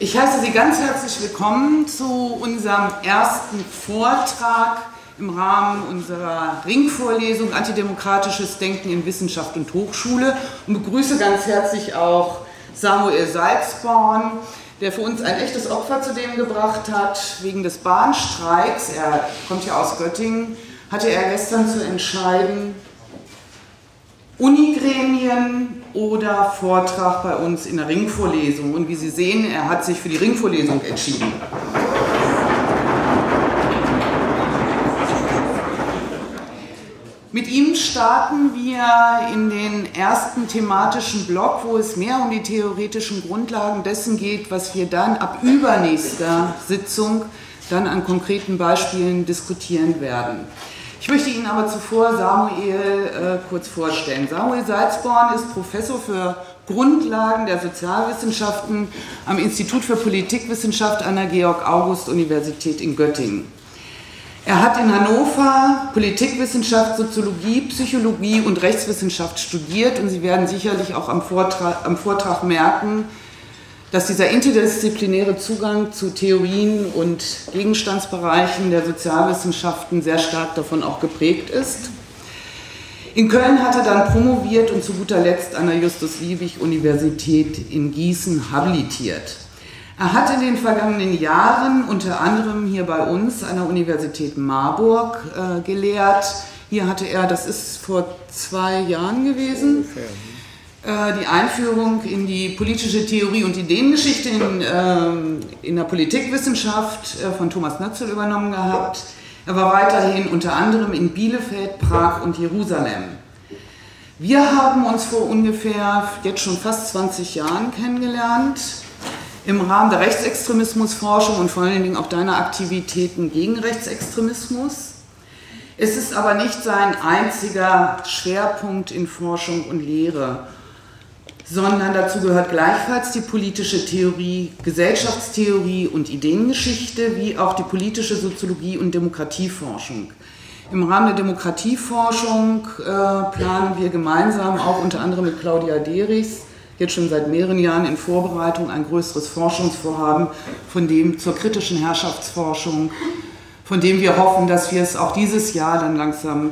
Ich heiße Sie ganz herzlich willkommen zu unserem ersten Vortrag im Rahmen unserer Ringvorlesung Antidemokratisches Denken in Wissenschaft und Hochschule und begrüße ganz herzlich auch Samuel Salzborn, der für uns ein echtes Opfer zu dem gebracht hat. Wegen des Bahnstreiks, er kommt ja aus Göttingen, hatte er gestern zu entscheiden, Unigremien oder Vortrag bei uns in der Ringvorlesung. Und wie Sie sehen, er hat sich für die Ringvorlesung entschieden. Mit ihm starten wir in den ersten thematischen Block, wo es mehr um die theoretischen Grundlagen dessen geht, was wir dann ab übernächster Sitzung dann an konkreten Beispielen diskutieren werden. Ich möchte Ihnen aber zuvor Samuel äh, kurz vorstellen. Samuel Salzborn ist Professor für Grundlagen der Sozialwissenschaften am Institut für Politikwissenschaft an der Georg-August-Universität in Göttingen. Er hat in Hannover Politikwissenschaft, Soziologie, Psychologie und Rechtswissenschaft studiert und Sie werden sicherlich auch am Vortrag, am Vortrag merken, dass dieser interdisziplinäre Zugang zu Theorien und Gegenstandsbereichen der Sozialwissenschaften sehr stark davon auch geprägt ist. In Köln hat er dann promoviert und zu guter Letzt an der Justus-Liebig-Universität in Gießen habilitiert. Er hat in den vergangenen Jahren unter anderem hier bei uns an der Universität Marburg äh, gelehrt. Hier hatte er, das ist vor zwei Jahren gewesen, Ungefähr äh, die Einführung in die politische Theorie und Ideengeschichte in, ähm, in der Politikwissenschaft äh, von Thomas Nötzel übernommen gehabt. Er war weiterhin unter anderem in Bielefeld, Prag und Jerusalem. Wir haben uns vor ungefähr jetzt schon fast 20 Jahren kennengelernt im Rahmen der Rechtsextremismusforschung und vor allen Dingen auch deiner Aktivitäten gegen Rechtsextremismus. Es ist aber nicht sein einziger Schwerpunkt in Forschung und Lehre sondern dazu gehört gleichfalls die politische Theorie, Gesellschaftstheorie und Ideengeschichte, wie auch die politische Soziologie und Demokratieforschung. Im Rahmen der Demokratieforschung äh, planen wir gemeinsam, auch unter anderem mit Claudia Derichs, jetzt schon seit mehreren Jahren in Vorbereitung, ein größeres Forschungsvorhaben, von dem zur kritischen Herrschaftsforschung, von dem wir hoffen, dass wir es auch dieses Jahr dann langsam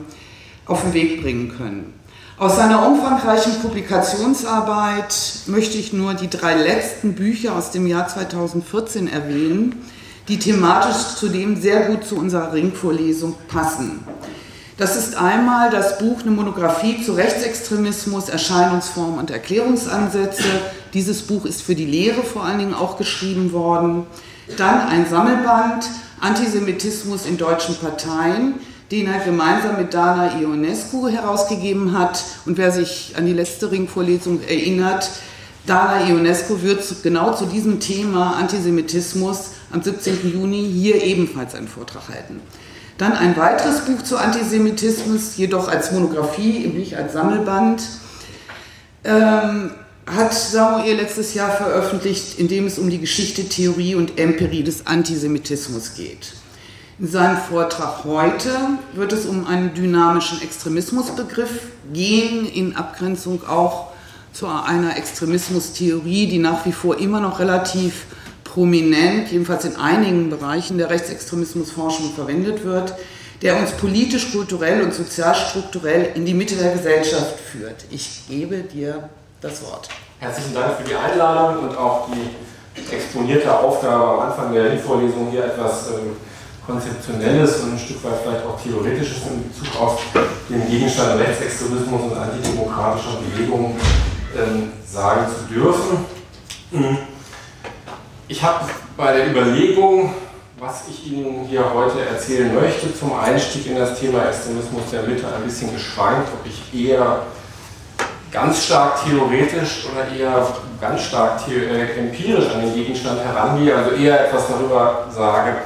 auf den Weg bringen können. Aus seiner umfangreichen Publikationsarbeit möchte ich nur die drei letzten Bücher aus dem Jahr 2014 erwähnen, die thematisch zudem sehr gut zu unserer Ringvorlesung passen. Das ist einmal das Buch Eine Monographie zu Rechtsextremismus, Erscheinungsformen und Erklärungsansätze. Dieses Buch ist für die Lehre vor allen Dingen auch geschrieben worden. Dann ein Sammelband Antisemitismus in deutschen Parteien, den er gemeinsam mit Dana Ionescu herausgegeben hat. Und wer sich an die letzte Ringvorlesung erinnert, Dana Ionescu wird genau zu diesem Thema Antisemitismus am 17. Juni hier ebenfalls einen Vortrag halten. Dann ein weiteres Buch zu Antisemitismus, jedoch als Monographie, nicht als Sammelband, ähm, hat Samuel letztes Jahr veröffentlicht, in dem es um die Geschichte, Theorie und Empirie des Antisemitismus geht. In seinem Vortrag heute wird es um einen dynamischen Extremismusbegriff gehen, in Abgrenzung auch zu einer Extremismustheorie, die nach wie vor immer noch relativ prominent, jedenfalls in einigen Bereichen der Rechtsextremismusforschung verwendet wird, der uns politisch, kulturell und sozialstrukturell in die Mitte der Gesellschaft führt. Ich gebe dir das Wort. Herzlichen Dank für die Einladung und auch die exponierte Aufgabe am Anfang der Vorlesung hier etwas ähm, Konzeptionelles und ein Stück weit vielleicht auch Theoretisches in Bezug auf den Gegenstand Rechtsextremismus und antidemokratischer Bewegungen ähm, sagen zu dürfen. Hm. Ich habe bei der Überlegung, was ich Ihnen hier heute erzählen möchte, zum Einstieg in das Thema Extremismus der Mitte ein bisschen geschwankt, ob ich eher ganz stark theoretisch oder eher ganz stark äh, empirisch an den Gegenstand herangehe, also eher etwas darüber sage,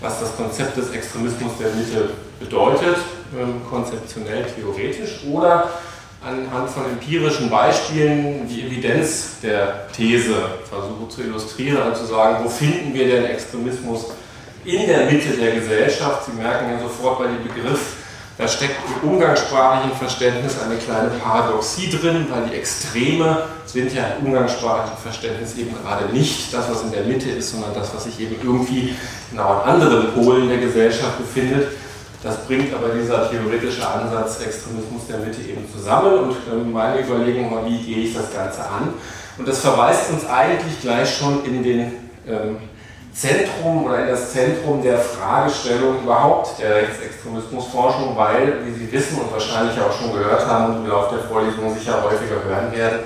was das Konzept des Extremismus der Mitte bedeutet, ähm, konzeptionell, theoretisch, oder anhand von empirischen Beispielen die Evidenz der These versuche zu illustrieren und zu sagen, wo finden wir denn Extremismus in der Mitte der Gesellschaft? Sie merken ja sofort bei dem Begriff, Da steckt im umgangssprachlichen Verständnis eine kleine Paradoxie drin, weil die Extreme sind ja im umgangssprachlichen Verständnis eben gerade nicht das, was in der Mitte ist, sondern das, was sich eben irgendwie genau an anderen Polen der Gesellschaft befindet. Das bringt aber dieser theoretische Ansatz Extremismus der Mitte eben zusammen und meine Überlegung war, wie gehe ich das Ganze an? Und das verweist uns eigentlich gleich schon in den ähm, Zentrum oder in das Zentrum der Fragestellung überhaupt der Rechtsextremismusforschung, weil, wie Sie wissen und wahrscheinlich auch schon gehört haben und im Laufe der Vorlesung sicher häufiger hören werden,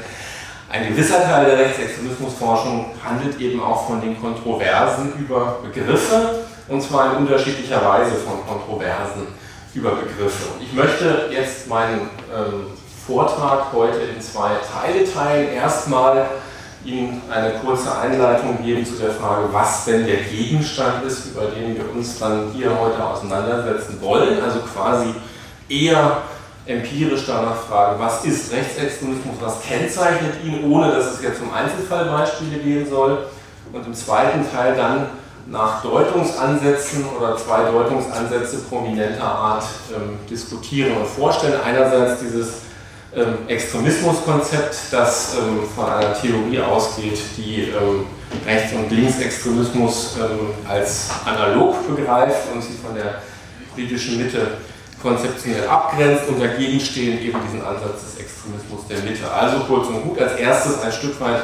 ein gewisser Teil der Rechtsextremismusforschung handelt eben auch von den Kontroversen über Begriffe und zwar in unterschiedlicher Weise von Kontroversen über Begriffe. Und ich möchte jetzt meinen ähm, Vortrag heute in zwei Teile teilen. Erstmal Ihnen eine kurze Einleitung geben zu der Frage, was denn der Gegenstand ist, über den wir uns dann hier heute auseinandersetzen wollen. Also quasi eher empirisch danach fragen, was ist Rechtsextremismus, was kennzeichnet ihn, ohne dass es jetzt um Einzelfallbeispiele gehen soll. Und im zweiten Teil dann nach Deutungsansätzen oder zwei Deutungsansätze prominenter Art ähm, diskutieren und vorstellen. Einerseits dieses ähm, Extremismuskonzept, das ähm, von einer Theorie ausgeht, die ähm, Rechts- und Linksextremismus ähm, als analog begreift und sie von der politischen Mitte konzeptionell abgrenzt und dagegen stehen eben diesen Ansatz des Extremismus der Mitte. Also kurz und gut, als erstes ein Stück weit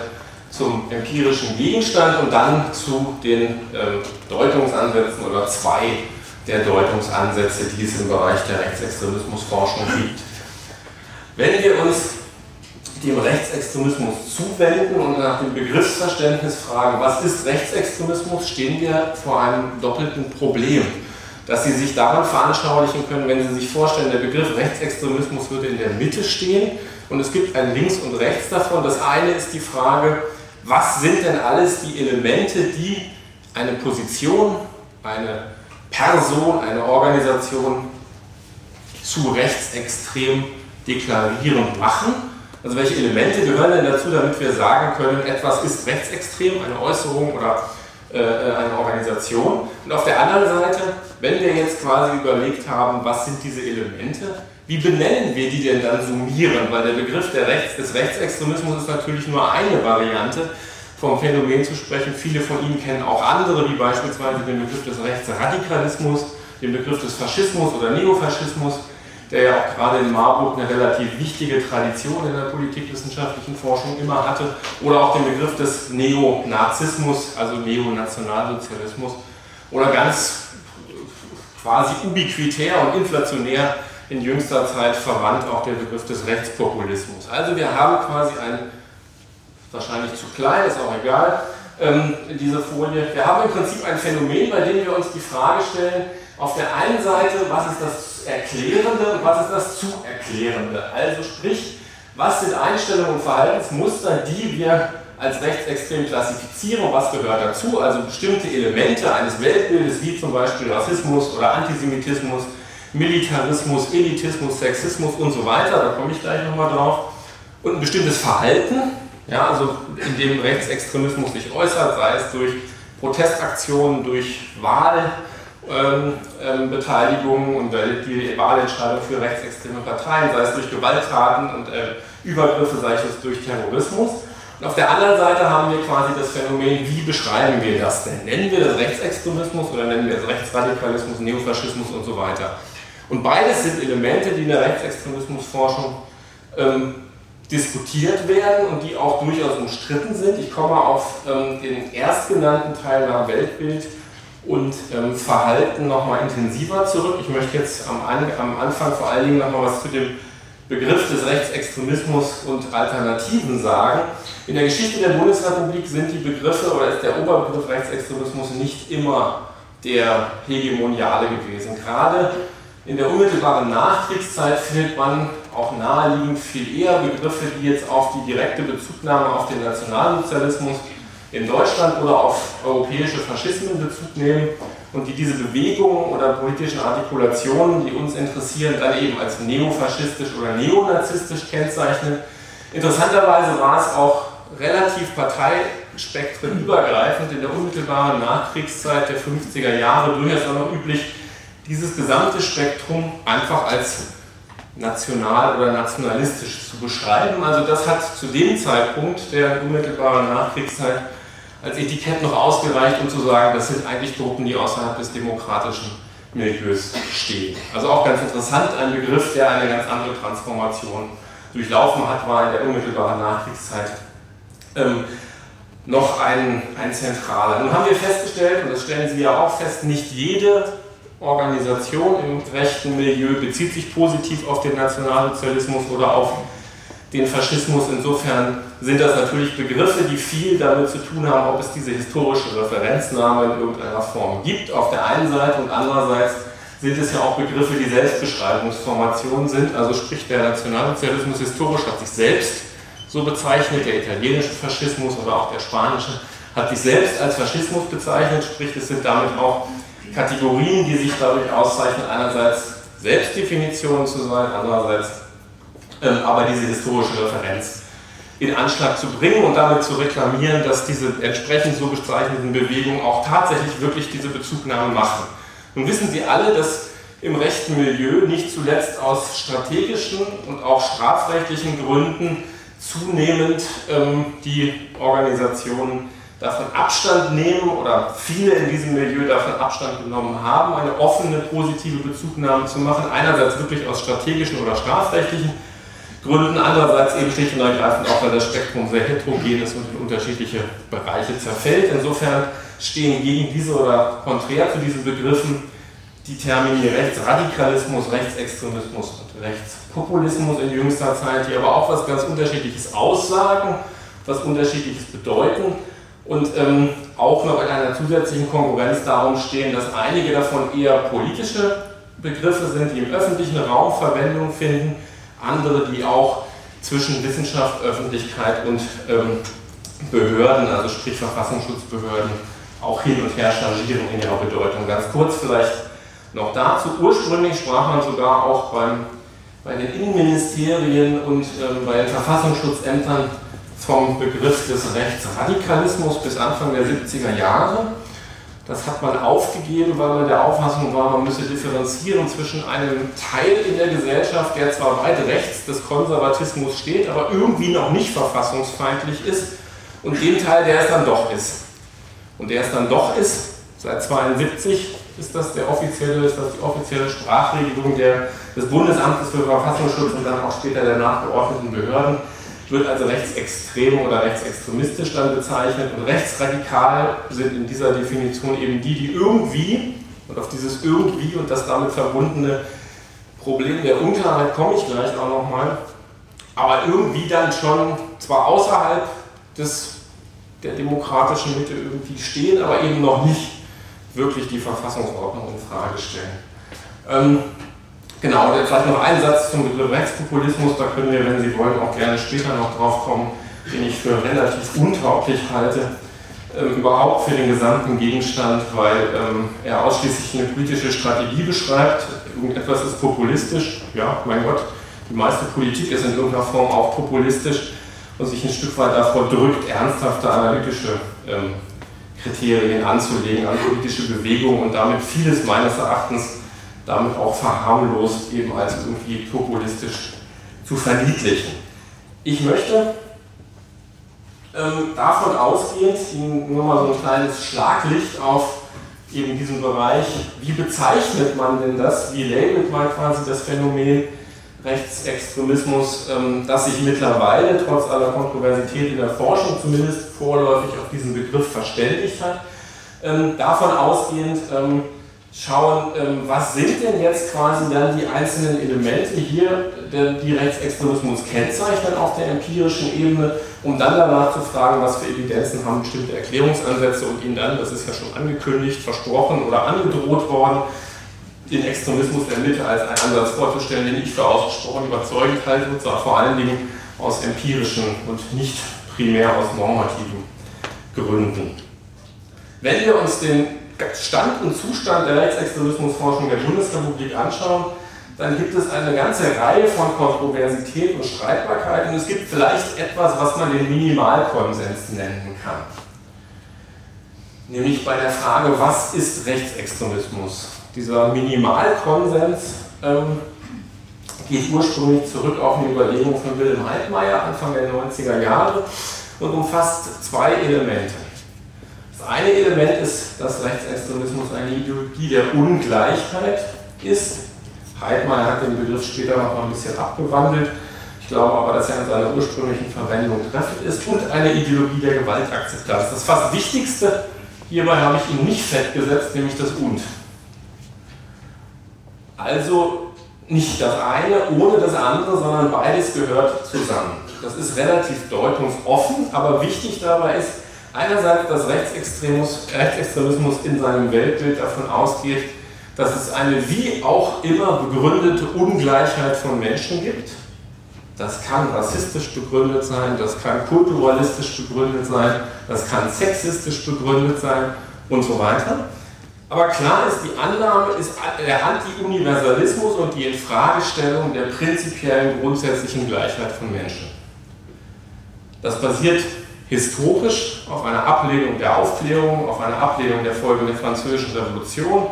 zum empirischen Gegenstand und dann zu den ähm, Deutungsansätzen oder zwei der Deutungsansätze, die es im Bereich der Rechtsextremismusforschung gibt. Wenn wir uns dem Rechtsextremismus zuwenden und nach dem Begriffsverständnis fragen, was ist Rechtsextremismus, stehen wir vor einem doppelten Problem, das Sie sich daran veranschaulichen können, wenn Sie sich vorstellen, der Begriff Rechtsextremismus würde in der Mitte stehen und es gibt ein Links und Rechts davon. Das eine ist die Frage, was sind denn alles die Elemente, die eine Position, eine Person, eine Organisation zu rechtsextrem deklarieren machen. Also welche Elemente gehören denn dazu, damit wir sagen können, etwas ist rechtsextrem, eine Äußerung oder äh, eine Organisation. Und auf der anderen Seite, wenn wir jetzt quasi überlegt haben, was sind diese Elemente, wie benennen wir die denn dann summieren? Weil der Begriff der Rechts, des Rechtsextremismus ist natürlich nur eine Variante vom Phänomen zu sprechen. Viele von Ihnen kennen auch andere, wie beispielsweise den Begriff des Rechtsradikalismus, den Begriff des Faschismus oder Neofaschismus der ja auch gerade in Marburg eine relativ wichtige Tradition in der politikwissenschaftlichen Forschung immer hatte, oder auch den Begriff des Neonazismus, also Neonationalsozialismus, oder ganz quasi ubiquitär und inflationär in jüngster Zeit verwandt auch der Begriff des Rechtspopulismus. Also wir haben quasi ein, wahrscheinlich zu klein, ist auch egal, ähm, diese Folie, wir haben im Prinzip ein Phänomen, bei dem wir uns die Frage stellen, auf der einen Seite, was ist das Erklärende und was ist das zu Erklärende? Also sprich, was sind Einstellungen und Verhaltensmuster, die wir als rechtsextrem klassifizieren was gehört dazu? Also bestimmte Elemente eines Weltbildes wie zum Beispiel Rassismus oder Antisemitismus, Militarismus, Elitismus, Sexismus und so weiter, da komme ich gleich nochmal drauf. Und ein bestimmtes Verhalten, ja, also in dem Rechtsextremismus sich äußert, sei es durch Protestaktionen, durch Wahl, ähm, ähm, Beteiligung und die Wahlentscheidung für rechtsextreme Parteien, sei es durch Gewalttaten und äh, Übergriffe, sei es durch Terrorismus. Und auf der anderen Seite haben wir quasi das Phänomen, wie beschreiben wir das denn? Nennen wir das Rechtsextremismus oder nennen wir es Rechtsradikalismus, Neofaschismus und so weiter? Und beides sind Elemente, die in der Rechtsextremismusforschung ähm, diskutiert werden und die auch durchaus umstritten sind. Ich komme auf ähm, den erstgenannten Teil nach Weltbild und ähm, Verhalten nochmal intensiver zurück. Ich möchte jetzt am, am Anfang vor allen Dingen nochmal was zu dem Begriff des Rechtsextremismus und Alternativen sagen. In der Geschichte der Bundesrepublik sind die Begriffe oder ist der Oberbegriff Rechtsextremismus nicht immer der hegemoniale gewesen. Gerade in der unmittelbaren Nachkriegszeit findet man auch naheliegend viel eher Begriffe, die jetzt auf die direkte Bezugnahme auf den Nationalsozialismus in Deutschland oder auf europäische Faschismen Bezug nehmen und die diese Bewegungen oder politischen Artikulationen, die uns interessieren, dann eben als neofaschistisch oder neonazistisch kennzeichnen. Interessanterweise war es auch relativ parteispektrenübergreifend in der unmittelbaren Nachkriegszeit der 50er Jahre durchaus auch noch üblich, dieses gesamte Spektrum einfach als national oder nationalistisch zu beschreiben. Also das hat zu dem Zeitpunkt der unmittelbaren Nachkriegszeit als Etikett noch ausgereicht, um zu sagen, das sind eigentlich Gruppen, die außerhalb des demokratischen Milieus stehen. Also auch ganz interessant, ein Begriff, der eine ganz andere Transformation durchlaufen hat, war in der unmittelbaren Nachkriegszeit ähm, noch ein, ein zentraler. Nun haben wir festgestellt, und das stellen Sie ja auch fest, nicht jede Organisation im rechten Milieu bezieht sich positiv auf den Nationalsozialismus oder auf den Faschismus. Insofern sind das natürlich Begriffe, die viel damit zu tun haben, ob es diese historische Referenznahme in irgendeiner Form gibt, auf der einen Seite und andererseits sind es ja auch Begriffe, die Selbstbeschreibungsformationen sind. Also sprich, der Nationalsozialismus historisch hat sich selbst so bezeichnet, der italienische Faschismus oder auch der spanische hat sich selbst als Faschismus bezeichnet, sprich, es sind damit auch Kategorien, die sich dadurch auszeichnen, einerseits Selbstdefinitionen zu sein, andererseits aber diese historische Referenz in Anschlag zu bringen und damit zu reklamieren, dass diese entsprechend so bezeichneten Bewegungen auch tatsächlich wirklich diese Bezugnahme machen. Nun wissen Sie alle, dass im rechten Milieu nicht zuletzt aus strategischen und auch strafrechtlichen Gründen zunehmend ähm, die Organisationen davon Abstand nehmen oder viele in diesem Milieu davon Abstand genommen haben, eine offene, positive Bezugnahme zu machen. Einerseits wirklich aus strategischen oder strafrechtlichen Gründen, andererseits eben schlicht und ergreifend auch, weil das Spektrum sehr heterogen ist und in unterschiedliche Bereiche zerfällt. Insofern stehen gegen diese oder konträr zu diesen Begriffen die Termini Rechtsradikalismus, Rechtsextremismus und Rechtspopulismus in jüngster Zeit, die aber auch was ganz Unterschiedliches aussagen, was Unterschiedliches bedeuten und ähm, auch noch in einer zusätzlichen Konkurrenz darum stehen, dass einige davon eher politische Begriffe sind, die im öffentlichen Raum Verwendung finden, andere, die auch zwischen Wissenschaft, Öffentlichkeit und ähm, Behörden, also sprich Verfassungsschutzbehörden, auch hin und her changieren in ihrer Bedeutung. Ganz kurz vielleicht noch dazu. Ursprünglich sprach man sogar auch beim, bei den Innenministerien und ähm, bei den Verfassungsschutzämtern vom Begriff des Rechtsradikalismus bis Anfang der 70er Jahre. Das hat man aufgegeben, weil man der Auffassung war, man müsse differenzieren zwischen einem Teil in der Gesellschaft, der zwar weit rechts des Konservatismus steht, aber irgendwie noch nicht verfassungsfeindlich ist, und dem Teil, der es dann doch ist. Und der es dann doch ist, seit 1972 ist das, der offizielle, ist das die offizielle Sprachregelung der, des Bundesamtes für Verfassungsschutz und dann auch später der nachgeordneten Behörden wird also rechtsextrem oder rechtsextremistisch dann bezeichnet und rechtsradikal sind in dieser Definition eben die, die irgendwie, und auf dieses irgendwie und das damit verbundene Problem der Unklarheit komme ich gleich auch nochmal, aber irgendwie dann schon zwar außerhalb des, der demokratischen Mitte irgendwie stehen, aber eben noch nicht wirklich die Verfassungsordnung in Frage stellen. Ähm, Genau, vielleicht noch ein Satz zum Begriff Rechtspopulismus, da können wir, wenn Sie wollen, auch gerne später noch drauf kommen, den ich für relativ untauglich halte, ähm, überhaupt für den gesamten Gegenstand, weil ähm, er ausschließlich eine politische Strategie beschreibt. Irgendetwas ist populistisch, ja, mein Gott, die meiste Politik ist in irgendeiner Form auch populistisch und sich ein Stück weit davor drückt, ernsthafte analytische ähm, Kriterien anzulegen an politische Bewegungen und damit vieles meines Erachtens damit auch verharmlost eben als irgendwie populistisch zu verniedlichen. Ich möchte ähm, davon ausgehend nur mal so ein kleines Schlaglicht auf eben diesen Bereich, wie bezeichnet man denn das, wie labelt man quasi das Phänomen Rechtsextremismus, ähm, das sich mittlerweile trotz aller Kontroversität in der Forschung zumindest vorläufig auf diesen Begriff verständigt hat. Ähm, davon ausgehend ähm, schauen, ähm, was sind denn jetzt quasi dann die einzelnen Elemente hier, die Rechtsextremismus kennzeichnen auf der empirischen Ebene, um dann danach zu fragen, was für Evidenzen haben bestimmte Erklärungsansätze und ihnen dann, das ist ja schon angekündigt, versprochen oder angedroht worden, den Extremismus der Mitte als einen Ansatz vorzustellen, den ich für ausgesprochen überzeugend halte, und zwar vor allen Dingen aus empirischen und nicht primär aus normativen Gründen. Wenn wir uns den Stand und Zustand der Rechtsextremismusforschung der Bundesrepublik anschauen, dann gibt es eine ganze Reihe von Kontroversität und Streitbarkeiten. Und es gibt vielleicht etwas, was man den Minimalkonsens nennen kann. Nämlich bei der Frage, was ist Rechtsextremismus? Dieser Minimalkonsens ähm, geht ursprünglich zurück auf eine Überlegung von Wilhelm Heidmeier Anfang der 90er Jahre und umfasst zwei Elemente. Eine Element ist, dass Rechtsextremismus eine Ideologie der Ungleichheit ist. Heidmeier hat den Begriff später noch mal ein bisschen abgewandelt. Ich glaube aber, dass er in seiner ursprünglichen Verwendung treffend ist und eine Ideologie der Gewaltakzeptanz. Das fast Wichtigste hierbei habe ich ihn nicht festgesetzt, nämlich das Und. Also nicht das eine ohne das andere, sondern beides gehört zusammen. Das ist relativ deutungsoffen, aber wichtig dabei ist einerseits, dass Rechtsextremismus, Rechtsextremismus in seinem Weltbild davon ausgeht, dass es eine wie auch immer begründete Ungleichheit von Menschen gibt. Das kann rassistisch begründet sein, das kann kulturalistisch begründet sein, das kann sexistisch begründet sein und so weiter. Aber klar ist, die Annahme ist der Anti-Universalismus und die Infragestellung der prinzipiellen grundsätzlichen Gleichheit von Menschen. Das basiert historisch auf einer Ablehnung der Aufklärung, auf einer Ablehnung der Folgen der Französischen Revolution.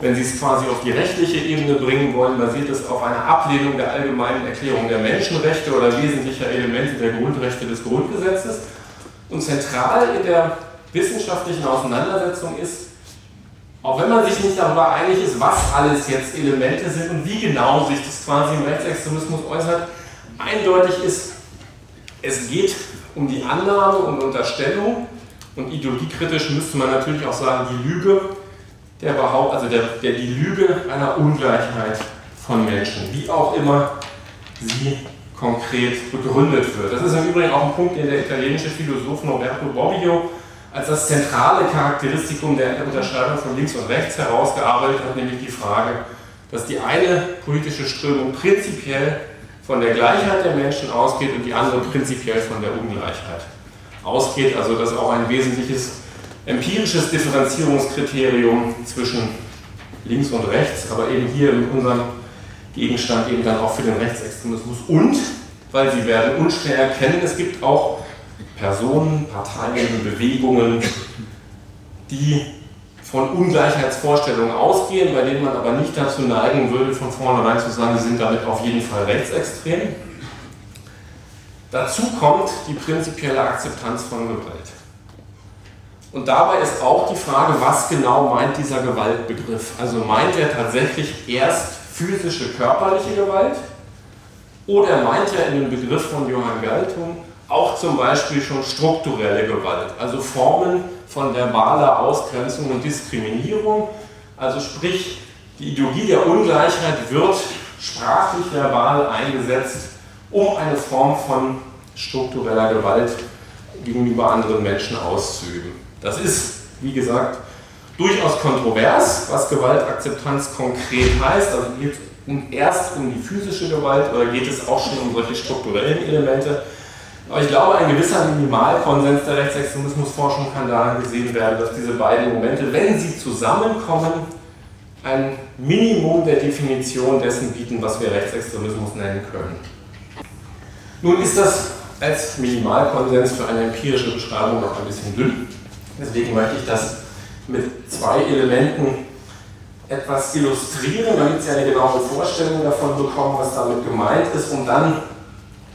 Wenn Sie es quasi auf die rechtliche Ebene bringen wollen, basiert es auf einer Ablehnung der allgemeinen Erklärung der Menschenrechte oder wesentlicher Elemente der Grundrechte des Grundgesetzes. Und zentral in der wissenschaftlichen Auseinandersetzung ist, auch wenn man sich nicht darüber einig ist, was alles jetzt Elemente sind und wie genau sich das quasi im Rechtsextremismus äußert, eindeutig ist, es geht um die Annahme und Unterstellung und ideologiekritisch müsste man natürlich auch sagen, die Lüge, der Behaupt, also der, der, die Lüge einer Ungleichheit von Menschen, wie auch immer sie konkret begründet wird. Das ist im Übrigen auch ein Punkt, den der italienische Philosoph Norberto Bobbio als das zentrale Charakteristikum der Unterscheidung von links und rechts herausgearbeitet hat, nämlich die Frage, dass die eine politische Strömung prinzipiell von der Gleichheit der Menschen ausgeht und die andere prinzipiell von der Ungleichheit ausgeht. Also dass auch ein wesentliches empirisches Differenzierungskriterium zwischen links und rechts, aber eben hier in unserem Gegenstand eben dann auch für den Rechtsextremismus und, weil Sie werden unschwer erkennen, es gibt auch Personen, Parteien, Bewegungen, die von Ungleichheitsvorstellungen ausgehen, bei denen man aber nicht dazu neigen würde, von vornherein zu sagen, sie sind damit auf jeden Fall rechtsextrem. Dazu kommt die prinzipielle Akzeptanz von Gewalt. Und dabei ist auch die Frage, was genau meint dieser Gewaltbegriff? Also meint er tatsächlich erst physische, körperliche Gewalt? Oder meint er in dem Begriff von Johann Galtung auch zum Beispiel schon strukturelle Gewalt, also Formen von verbaler Ausgrenzung und Diskriminierung. Also sprich, die Ideologie der Ungleichheit wird sprachlich verbal eingesetzt, um eine Form von struktureller Gewalt gegenüber anderen Menschen auszuüben. Das ist, wie gesagt, durchaus kontrovers, was Gewaltakzeptanz konkret heißt. Also geht es erst um die physische Gewalt oder geht es auch schon um solche strukturellen Elemente. Aber ich glaube, ein gewisser Minimalkonsens der Rechtsextremismusforschung kann daran gesehen werden, dass diese beiden Momente, wenn sie zusammenkommen, ein Minimum der Definition dessen bieten, was wir Rechtsextremismus nennen können. Nun ist das als Minimalkonsens für eine empirische Beschreibung noch ein bisschen dünn. Deswegen möchte ich das mit zwei Elementen etwas illustrieren, damit Sie eine genaue Vorstellung davon bekommen, was damit gemeint ist, um dann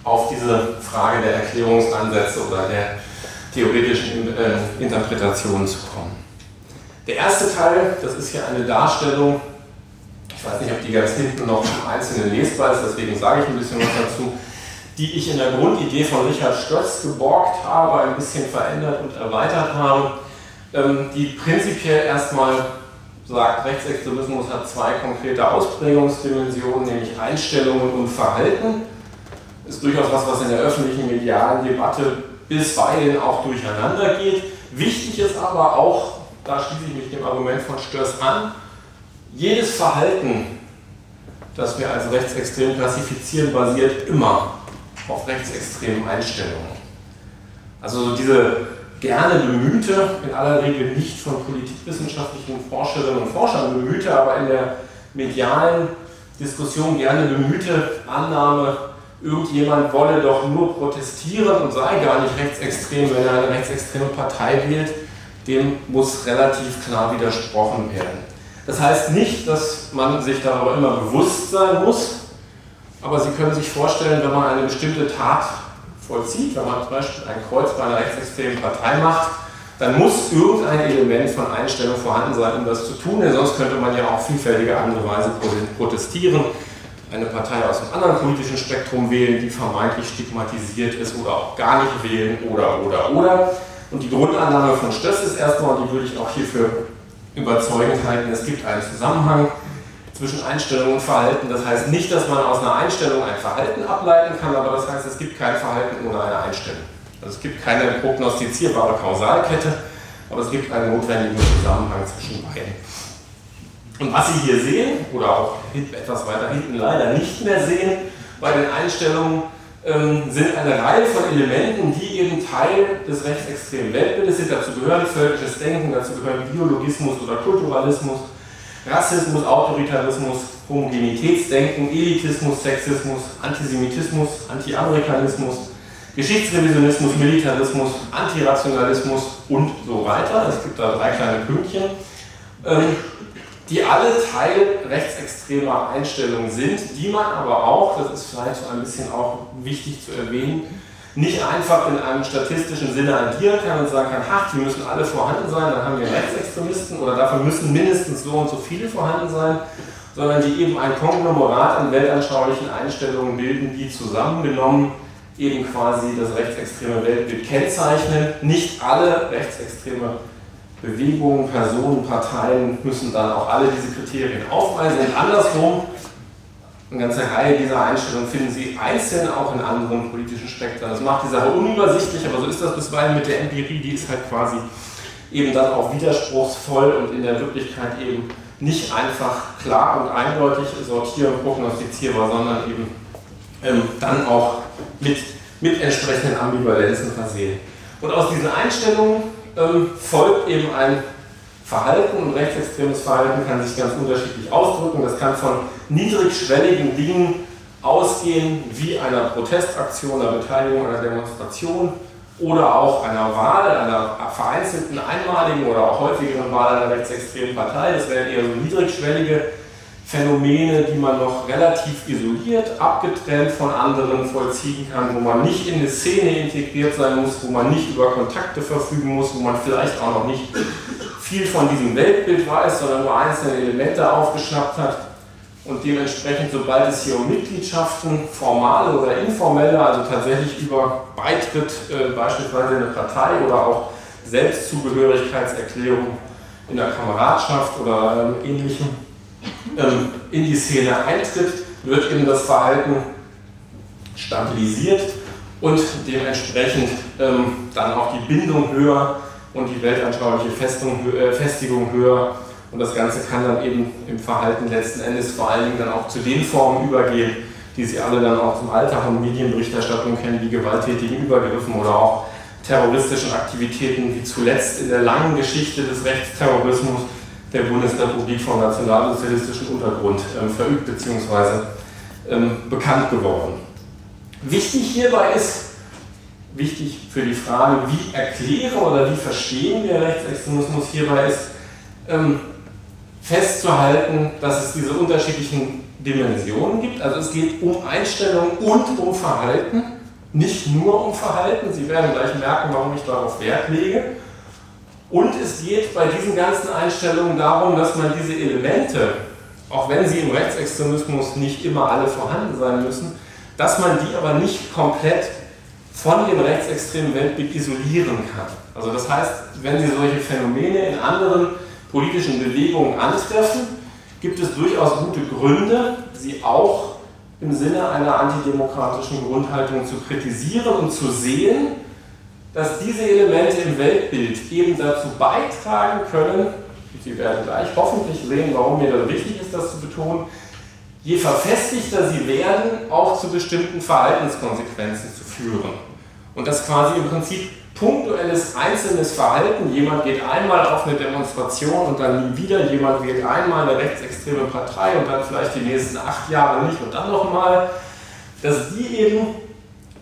auf diese Frage der Erklärungsansätze oder der theoretischen äh, Interpretation zu kommen. Der erste Teil, das ist hier eine Darstellung, ich weiß nicht, ob die ganz hinten noch im Einzelnen lesbar ist, deswegen sage ich ein bisschen was dazu, die ich in der Grundidee von Richard Stötz geborgt habe, ein bisschen verändert und erweitert habe, ähm, die prinzipiell erstmal sagt, Rechtsextremismus hat zwei konkrete Ausprägungsdimensionen, nämlich Einstellungen und Verhalten ist durchaus was, was in der öffentlichen medialen Debatte bisweilen auch durcheinander geht. Wichtig ist aber auch, da schließe ich mich dem Argument von Störs an, jedes Verhalten, das wir als rechtsextrem klassifizieren, basiert immer auf rechtsextremen Einstellungen. Also diese gerne bemühte, in aller Regel nicht von politikwissenschaftlichen Forscherinnen und Forschern bemühte, aber in der medialen Diskussion gerne bemühte Annahme, irgendjemand wolle doch nur protestieren und sei gar nicht rechtsextrem, wenn er eine rechtsextreme Partei wählt, dem muss relativ klar widersprochen werden. Das heißt nicht, dass man sich darüber immer bewusst sein muss, aber Sie können sich vorstellen, wenn man eine bestimmte Tat vollzieht, wenn man zum Beispiel ein Kreuz bei einer rechtsextremen Partei macht, dann muss irgendein Element von Einstellung vorhanden sein, um das zu tun, denn sonst könnte man ja auf vielfältige andere Weise protestieren, eine Partei aus einem anderen politischen Spektrum wählen, die vermeintlich stigmatisiert ist oder auch gar nicht wählen oder oder oder. Und die Grundannahme von Stöss ist erstmal, und die würde ich auch hierfür überzeugend halten, es gibt einen Zusammenhang zwischen Einstellung und Verhalten. Das heißt nicht, dass man aus einer Einstellung ein Verhalten ableiten kann, aber das heißt, es gibt kein Verhalten ohne eine Einstellung. Also es gibt keine prognostizierbare Kausalkette, aber es gibt einen notwendigen Zusammenhang zwischen beiden. Und was Sie hier sehen, oder auch etwas weiter hinten leider nicht mehr sehen, bei den Einstellungen ähm, sind eine Reihe von Elementen, die eben Teil des rechtsextremen Weltbildes sind. Dazu gehören völkisches Denken, dazu gehören Biologismus oder Kulturalismus, Rassismus, Autoritarismus, Homogenitätsdenken, Elitismus, Sexismus, Antisemitismus, Anti-Amerikanismus, Geschichtsrevisionismus, Militarismus, Antirationalismus und so weiter. Es gibt da drei kleine Pünktchen, ähm, die alle Teil rechtsextremer Einstellungen sind, die man aber auch, das ist vielleicht so ein bisschen auch wichtig zu erwähnen, nicht einfach in einem statistischen Sinne addieren kann und sagen kann, ach, die müssen alle vorhanden sein, dann haben wir Rechtsextremisten oder davon müssen mindestens so und so viele vorhanden sein, sondern die eben ein Konglomerat an weltanschaulichen Einstellungen bilden, die zusammengenommen eben quasi das rechtsextreme Weltbild kennzeichnen. Nicht alle rechtsextreme Bewegungen, Personen, Parteien müssen dann auch alle diese Kriterien aufweisen. Und andersrum, eine ganze Reihe dieser Einstellungen finden Sie einzeln auch in anderen politischen Spektren. Das macht die Sache unübersichtlich, aber so ist das bisweilen mit der Empirie, die ist halt quasi eben dann auch widerspruchsvoll und in der Wirklichkeit eben nicht einfach klar und eindeutig sortieren, prognostizierbar, sondern eben ähm, dann auch mit, mit entsprechenden Ambivalenzen versehen. Und aus diesen Einstellungen ähm, folgt eben ein Verhalten und rechtsextremes Verhalten kann sich ganz unterschiedlich ausdrücken. Das kann von niedrigschwelligen Dingen ausgehen, wie einer Protestaktion, einer Beteiligung einer Demonstration oder auch einer Wahl, einer vereinzelten, einmaligen oder auch häufigeren Wahl einer rechtsextremen Partei. Das wären eher so niedrigschwellige Phänomene, die man noch relativ isoliert, abgetrennt von anderen vollziehen kann, wo man nicht in eine Szene integriert sein muss, wo man nicht über Kontakte verfügen muss, wo man vielleicht auch noch nicht viel von diesem Weltbild weiß, sondern nur einzelne Elemente aufgeschnappt hat. Und dementsprechend, sobald es hier um Mitgliedschaften, formale oder informelle, also tatsächlich über Beitritt äh, beispielsweise in eine Partei oder auch Selbstzugehörigkeitserklärung in der Kameradschaft oder ähm, ähnlichem, ähm, in die Szene eintritt, wird eben das Verhalten stabilisiert und dementsprechend ähm, dann auch die Bindung höher und die weltanschauliche Festung, äh, Festigung höher. Und das Ganze kann dann eben im Verhalten letzten Endes vor allen Dingen dann auch zu den Formen übergehen, die Sie alle dann auch zum Alltag und Medienberichterstattung kennen, wie gewalttätigen Übergriffen oder auch terroristischen Aktivitäten, wie zuletzt in der langen Geschichte des Rechtsterrorismus der Bundesrepublik vom nationalsozialistischen Untergrund ähm, verübt bzw. Ähm, bekannt geworden. Wichtig hierbei ist, wichtig für die Frage, wie erklären oder wie verstehen wir Rechtsextremismus hierbei ist, ähm, festzuhalten, dass es diese unterschiedlichen Dimensionen gibt. Also es geht um Einstellung und um Verhalten, nicht nur um Verhalten. Sie werden gleich merken, warum ich darauf Wert lege. Und es geht bei diesen ganzen Einstellungen darum, dass man diese Elemente, auch wenn sie im Rechtsextremismus nicht immer alle vorhanden sein müssen, dass man die aber nicht komplett von dem rechtsextremen Weltbild isolieren kann. Also das heißt, wenn Sie solche Phänomene in anderen politischen Bewegungen antreffen, gibt es durchaus gute Gründe, sie auch im Sinne einer antidemokratischen Grundhaltung zu kritisieren und zu sehen, dass diese Elemente im Weltbild eben dazu beitragen können, Sie werden gleich hoffentlich sehen, warum mir das wichtig ist, das zu betonen, je verfestigter sie werden, auch zu bestimmten Verhaltenskonsequenzen zu führen. Und das quasi im Prinzip punktuelles einzelnes Verhalten, jemand geht einmal auf eine Demonstration und dann nie wieder, jemand wählt einmal eine rechtsextreme Partei und dann vielleicht die nächsten acht Jahre nicht und dann nochmal, dass die eben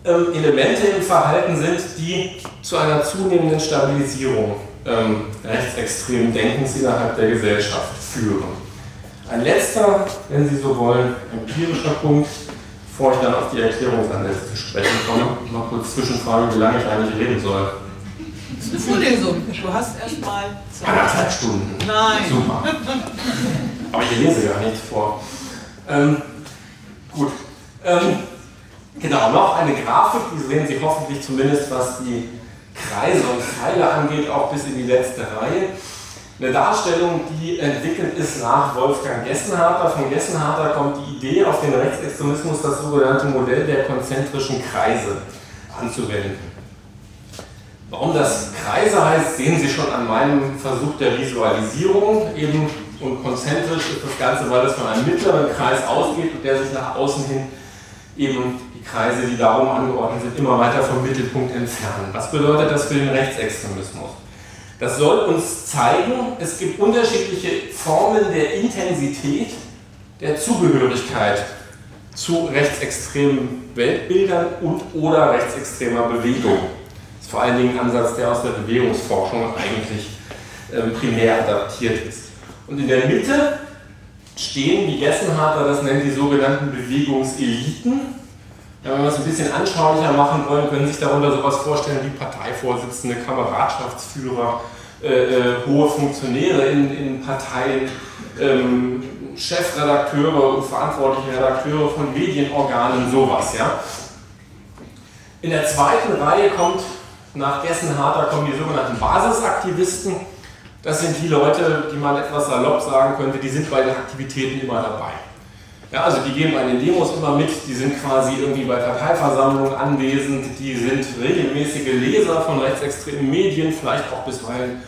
ähm, Elemente im Verhalten sind, die zu einer zunehmenden Stabilisierung ähm, rechtsextremen Denkens innerhalb der Gesellschaft führen. Ein letzter, wenn Sie so wollen, empirischer Punkt, bevor ich dann auf die Erklärungsansätze zu sprechen komme, mal kurz zwischenfragen, wie lange ich eigentlich reden soll. Das ist eine Vorlesung. Du hast erstmal anderthalb Stunden. Nein. Super. Aber ich lese gar nichts vor. Ähm, gut. Ähm, genau, noch eine Grafik, die sehen Sie hoffentlich zumindest, was die Kreise und Pfeile angeht, auch bis in die letzte Reihe. Eine Darstellung, die entwickelt ist nach Wolfgang Gessenharter. Von Gessenharter kommt die Idee, auf den Rechtsextremismus das sogenannte Modell der konzentrischen Kreise anzuwenden. Warum das Kreise heißt, sehen Sie schon an meinem Versuch der Visualisierung. Eben und konzentrisch ist das Ganze, weil es von einem mittleren Kreis ausgeht und der sich nach außen hin eben Kreise, die darum angeordnet sind, immer weiter vom Mittelpunkt entfernen. Was bedeutet das für den Rechtsextremismus? Das soll uns zeigen, es gibt unterschiedliche Formen der Intensität der Zugehörigkeit zu rechtsextremen Weltbildern und oder rechtsextremer Bewegung. Das ist vor allen Dingen ein Ansatz, der aus der Bewegungsforschung eigentlich ähm, primär adaptiert ist. Und in der Mitte stehen, wie Gessenharter das nennt, die sogenannten Bewegungseliten. Ja, wenn wir es ein bisschen anschaulicher machen wollen, können sich darunter sowas vorstellen wie Parteivorsitzende, Kameradschaftsführer, äh, äh, hohe Funktionäre in, in Parteien, ähm, Chefredakteure und verantwortliche Redakteure von Medienorganen, sowas. Ja? In der zweiten Reihe kommt nach Gessenharter kommen die sogenannten Basisaktivisten. Das sind die Leute, die man etwas salopp sagen könnte, die sind bei den Aktivitäten immer dabei. Ja, also die gehen bei den Demos immer mit, die sind quasi irgendwie bei Parteiversammlungen anwesend, die sind regelmäßige Leser von rechtsextremen Medien, vielleicht auch bisweilen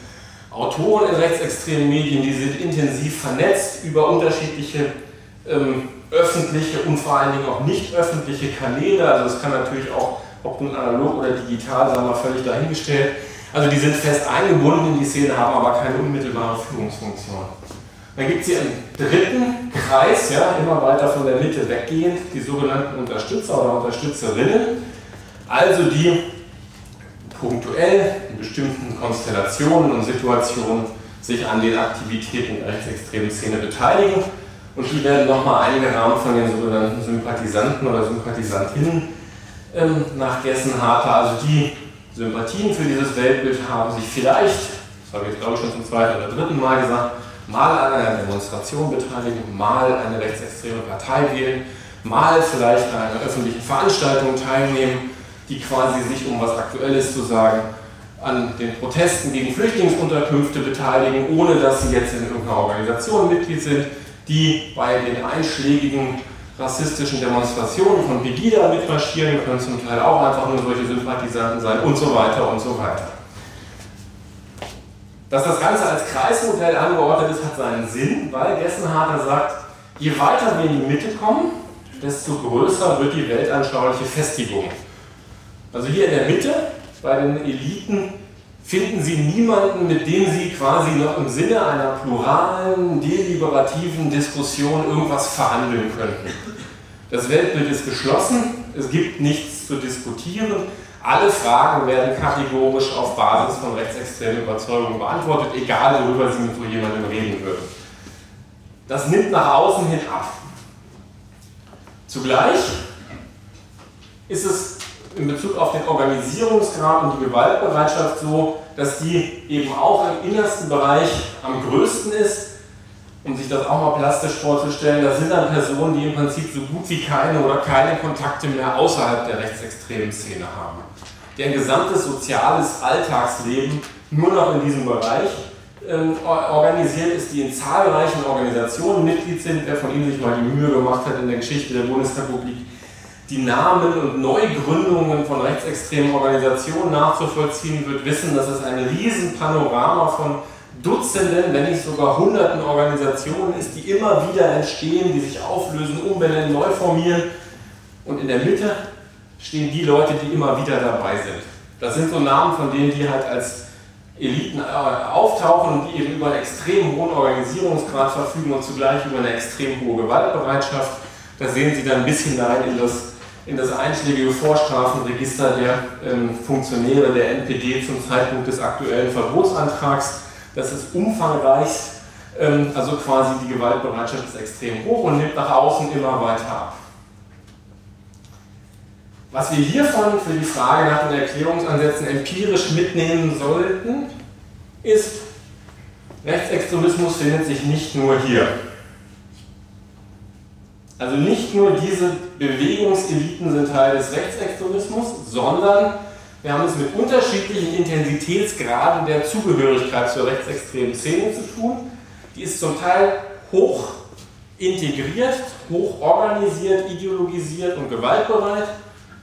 Autoren in rechtsextremen Medien, die sind intensiv vernetzt über unterschiedliche ähm, öffentliche und vor allen Dingen auch nicht öffentliche Kanäle. Also es kann natürlich auch, ob nun analog oder digital, sagen wir völlig dahingestellt. Also die sind fest eingebunden in die Szene, haben aber keine unmittelbare Führungsfunktion. Dann gibt es hier einen dritten Kreis, ja, immer weiter von der Mitte weggehend, die sogenannten Unterstützer oder Unterstützerinnen. Also die punktuell in bestimmten Konstellationen und Situationen sich an den Aktivitäten der rechtsextremen Szene beteiligen. Und die werden nochmal eingerahmt von den sogenannten Sympathisanten oder Sympathisantinnen ähm, nach Gessenharter. Also die Sympathien für dieses Weltbild haben sich vielleicht, das habe ich jetzt glaube ich schon zum zweiten oder dritten Mal gesagt, mal an einer Demonstration beteiligen, mal eine rechtsextreme Partei wählen, mal vielleicht an einer öffentlichen Veranstaltung teilnehmen die quasi sich, um was Aktuelles zu sagen, an den Protesten gegen Flüchtlingsunterkünfte beteiligen, ohne dass sie jetzt in irgendeiner Organisation Mitglied sind, die bei den einschlägigen rassistischen Demonstrationen von Pegida mitmarschieren, können zum Teil auch einfach nur solche Sympathisanten sein und so weiter und so weiter. Dass das Ganze als Kreismodell angeordnet ist, hat seinen Sinn, weil Gessenharter sagt, je weiter wir in die Mitte kommen, desto größer wird die weltanschauliche Festigung. Also hier in der Mitte bei den Eliten finden Sie niemanden, mit dem Sie quasi noch im Sinne einer pluralen, deliberativen Diskussion irgendwas verhandeln könnten. Das Weltbild ist geschlossen, es gibt nichts zu diskutieren, alle Fragen werden kategorisch auf Basis von rechtsextremen Überzeugungen beantwortet, egal worüber Sie mit so jemandem reden würden. Das nimmt nach außen hin ab. Zugleich ist es in Bezug auf den Organisierungsgrad und die Gewaltbereitschaft so, dass die eben auch im innersten Bereich am größten ist. Um sich das auch mal plastisch vorzustellen, das sind dann Personen, die im Prinzip so gut wie keine oder keine Kontakte mehr außerhalb der rechtsextremen Szene haben. Deren gesamtes soziales Alltagsleben nur noch in diesem Bereich ähm, organisiert ist, die in zahlreichen Organisationen Mitglied sind. Wer von Ihnen sich mal die Mühe gemacht hat, in der Geschichte der Bundesrepublik die Namen und Neugründungen von rechtsextremen Organisationen nachzuvollziehen, wird wissen, dass es ein Riesenpanorama von Dutzenden, wenn nicht sogar Hunderten Organisationen ist, die immer wieder entstehen, die sich auflösen, umbenennen, neu formieren. Und in der Mitte stehen die Leute, die immer wieder dabei sind. Das sind so Namen, von denen die halt als Eliten äh, auftauchen und die eben über einen extrem hohen Organisierungsgrad verfügen und zugleich über eine extrem hohe Gewaltbereitschaft. Da sehen Sie dann ein bisschen hinein in das in das einschlägige Vorstrafenregister der ähm, Funktionäre der NPD zum Zeitpunkt des aktuellen Verbotsantrags. Das ist umfangreich, ähm, also quasi die Gewaltbereitschaft ist extrem hoch und nimmt nach außen immer weiter ab. Was wir hiervon für die Frage nach den Erklärungsansätzen empirisch mitnehmen sollten, ist, Rechtsextremismus findet sich nicht nur hier. Also nicht nur diese Bewegungseliten sind Teil des Rechtsextremismus, sondern wir haben es mit unterschiedlichen Intensitätsgraden der Zugehörigkeit zur rechtsextremen Szene zu tun. Die ist zum Teil hoch integriert, hoch organisiert, ideologisiert und gewaltbereit,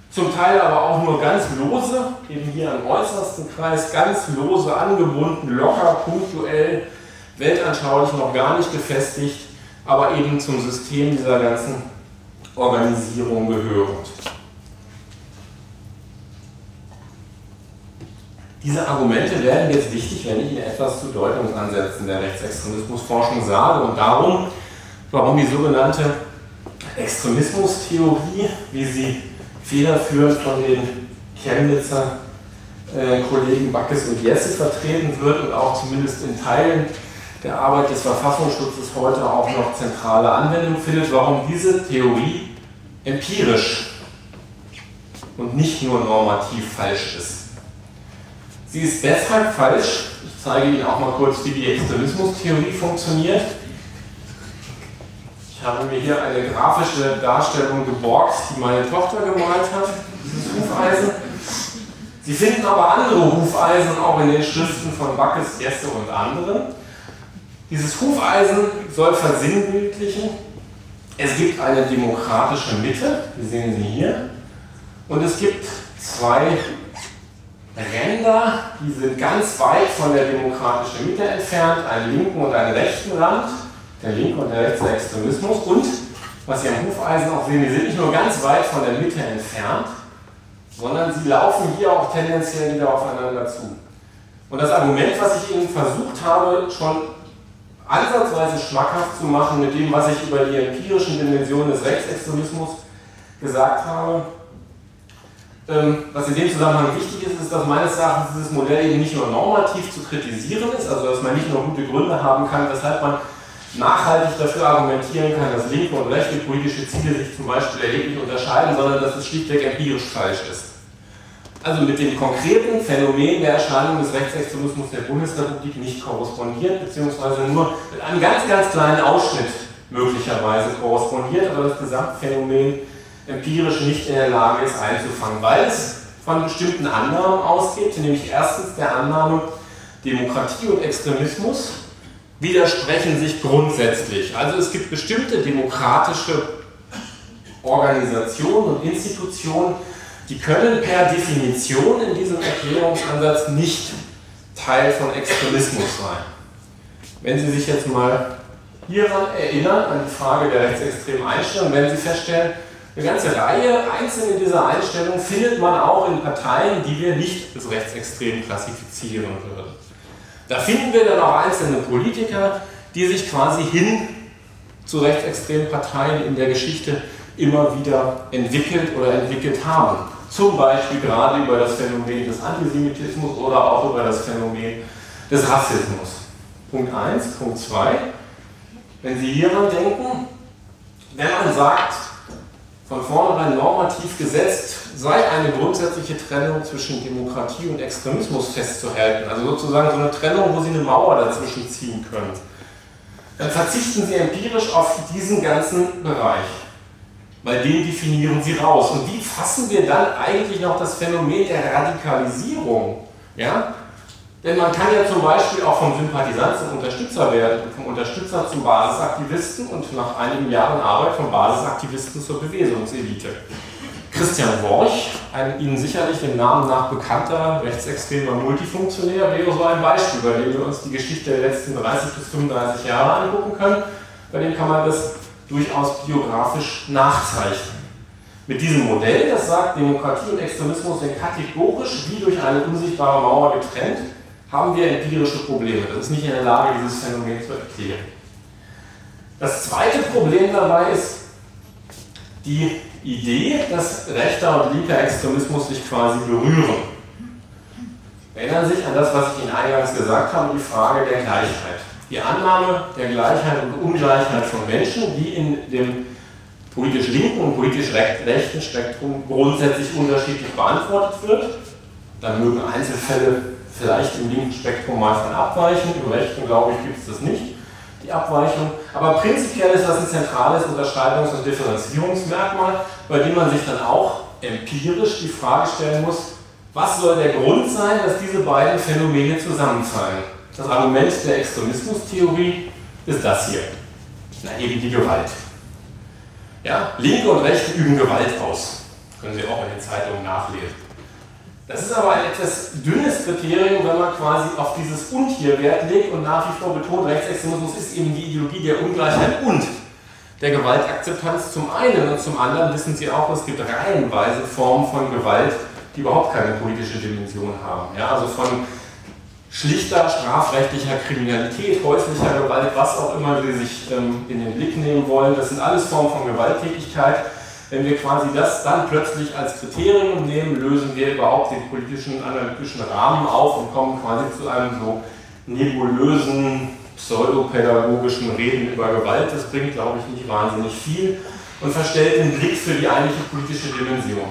zum Teil aber auch nur ganz lose, eben hier im äußersten Kreis, ganz lose angebunden, locker, punktuell, weltanschaulich noch gar nicht gefestigt aber eben zum System dieser ganzen Organisierung gehörend. Diese Argumente werden jetzt wichtig, wenn ich Ihnen etwas zu Deutungsansätzen der Rechtsextremismusforschung sage und darum, warum die sogenannte Extremismustheorie, wie sie federführend von den Chemnitzer äh, Kollegen Backes und Jesse vertreten wird und auch zumindest in Teilen der Arbeit des Verfassungsschutzes heute auch noch zentrale Anwendung findet, warum diese Theorie empirisch und nicht nur normativ falsch ist. Sie ist deshalb falsch, ich zeige Ihnen auch mal kurz, wie die Extremismustheorie funktioniert. Ich habe mir hier eine grafische Darstellung geborgt, die meine Tochter gemalt hat, dieses Hufeisen. Sie finden aber andere Hufeisen auch in den Schriften von Backes, Jesse und anderen. Dieses Hufeisen soll versinnbildlichen, es gibt eine demokratische Mitte, die sehen Sie hier, und es gibt zwei Ränder, die sind ganz weit von der demokratischen Mitte entfernt, einen linken und einen rechten Rand, der linke und der rechte Extremismus und, was Sie am Hufeisen auch sehen, die sind nicht nur ganz weit von der Mitte entfernt, sondern sie laufen hier auch tendenziell wieder aufeinander zu. Und das Argument, was ich Ihnen versucht habe, schon ansatzweise schmackhaft zu machen mit dem, was ich über die empirischen Dimensionen des Rechtsextremismus gesagt habe. Ähm, was in dem Zusammenhang wichtig ist, ist, dass meines Erachtens dieses Modell eben nicht nur normativ zu kritisieren ist, also dass man nicht nur gute Gründe haben kann, weshalb man nachhaltig dafür argumentieren kann, dass linke und rechte politische Ziele sich zum Beispiel erheblich unterscheiden, sondern dass es schlichtweg empirisch falsch ist. Also mit dem konkreten Phänomen der Erscheinung des Rechtsextremismus der Bundesrepublik nicht korrespondiert, beziehungsweise nur mit einem ganz, ganz kleinen Ausschnitt möglicherweise korrespondiert, aber das Gesamtphänomen empirisch nicht in der Lage ist einzufangen, weil es von bestimmten Annahmen ausgeht, nämlich erstens der Annahme, Demokratie und Extremismus widersprechen sich grundsätzlich. Also es gibt bestimmte demokratische Organisationen und Institutionen, die können per Definition in diesem Erklärungsansatz nicht Teil von Extremismus sein. Wenn Sie sich jetzt mal hieran erinnern, an die Frage der rechtsextremen Einstellung, werden Sie feststellen, eine ganze Reihe einzelne dieser Einstellungen findet man auch in Parteien, die wir nicht als rechtsextrem klassifizieren würden. Da finden wir dann auch einzelne Politiker, die sich quasi hin zu rechtsextremen Parteien in der Geschichte immer wieder entwickelt oder entwickelt haben. Zum Beispiel gerade über das Phänomen des Antisemitismus oder auch über das Phänomen des Rassismus. Punkt 1. Punkt 2. Wenn Sie hieran denken, wenn man sagt, von vornherein normativ gesetzt sei eine grundsätzliche Trennung zwischen Demokratie und Extremismus festzuhalten, also sozusagen so eine Trennung, wo Sie eine Mauer dazwischen ziehen können, dann verzichten Sie empirisch auf diesen ganzen Bereich weil den definieren sie raus. Und wie fassen wir dann eigentlich noch das Phänomen der Radikalisierung? Ja? Denn man kann ja zum Beispiel auch vom Sympathisant zum Unterstützer werden, vom Unterstützer zum Basisaktivisten und nach einigen Jahren Arbeit vom Basisaktivisten zur Bewegungselite. Christian Worch, ein Ihnen sicherlich dem Namen nach bekannter rechtsextremer Multifunktionär, wäre so ein Beispiel, bei dem wir uns die Geschichte der letzten 30 bis 35 Jahre angucken können. Bei dem kann man das durchaus biografisch nachzeichnen. Mit diesem Modell, das sagt, Demokratie und Extremismus sind kategorisch wie durch eine unsichtbare Mauer getrennt, haben wir empirische Probleme. Das ist nicht in der Lage, dieses Phänomen zu erklären. Das zweite Problem dabei ist, die Idee, dass rechter und linker Extremismus sich quasi berühren. Erinnern sich an das, was ich Ihnen eingangs gesagt habe, die Frage der Gleichheit. Die Annahme der Gleichheit und Ungleichheit von Menschen, die in dem politisch linken und politisch rechten Spektrum grundsätzlich unterschiedlich beantwortet wird. Da mögen Einzelfälle vielleicht im linken Spektrum mal von abweichen, im rechten glaube ich gibt es das nicht, die Abweichung. Aber prinzipiell ist das ein zentrales Unterscheidungs- und Differenzierungsmerkmal, bei dem man sich dann auch empirisch die Frage stellen muss, was soll der Grund sein, dass diese beiden Phänomene zusammenfallen? Das Argument der Extremismustheorie ist das hier. Na, eben die Gewalt. Ja, Linke und Rechte üben Gewalt aus. Können Sie auch in den Zeitungen nachlesen. Das ist aber ein etwas dünnes Kriterium, wenn man quasi auf dieses Und hier Wert legt und nach wie vor betont, Rechtsextremismus ist eben die Ideologie der Ungleichheit und der Gewaltakzeptanz zum einen und zum anderen wissen Sie auch, es gibt reihenweise Formen von Gewalt, die überhaupt keine politische Dimension haben. Ja, also von schlichter strafrechtlicher Kriminalität, häuslicher Gewalt, was auch immer Sie sich ähm, in den Blick nehmen wollen. Das sind alles Formen von Gewalttätigkeit. Wenn wir quasi das dann plötzlich als Kriterium nehmen, lösen wir überhaupt den politischen, analytischen Rahmen auf und kommen quasi zu einem so nebulösen, pseudopädagogischen Reden über Gewalt. Das bringt, glaube ich, nicht wahnsinnig viel und verstellt den Blick für die eigentliche politische Dimension.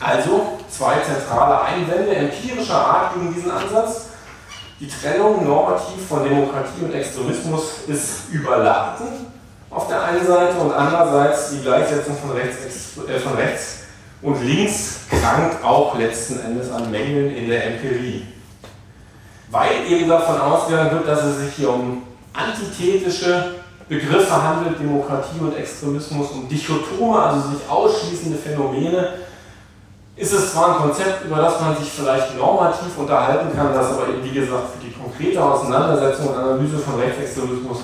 Also zwei zentrale Einwände empirischer Art gegen diesen Ansatz. Die Trennung normativ von Demokratie und Extremismus ist überladen auf der einen Seite und andererseits die Gleichsetzung von rechts, äh, von rechts und links krankt auch letzten Endes an Mängeln in der Empirie. Weil eben davon ausgegangen wird, dass es sich hier um antithetische Begriffe handelt, Demokratie und Extremismus, um dichotome, also sich ausschließende Phänomene, ist es zwar ein Konzept, über das man sich vielleicht normativ unterhalten kann, das aber eben, wie gesagt, für die konkrete Auseinandersetzung und Analyse von Rechtsextremismus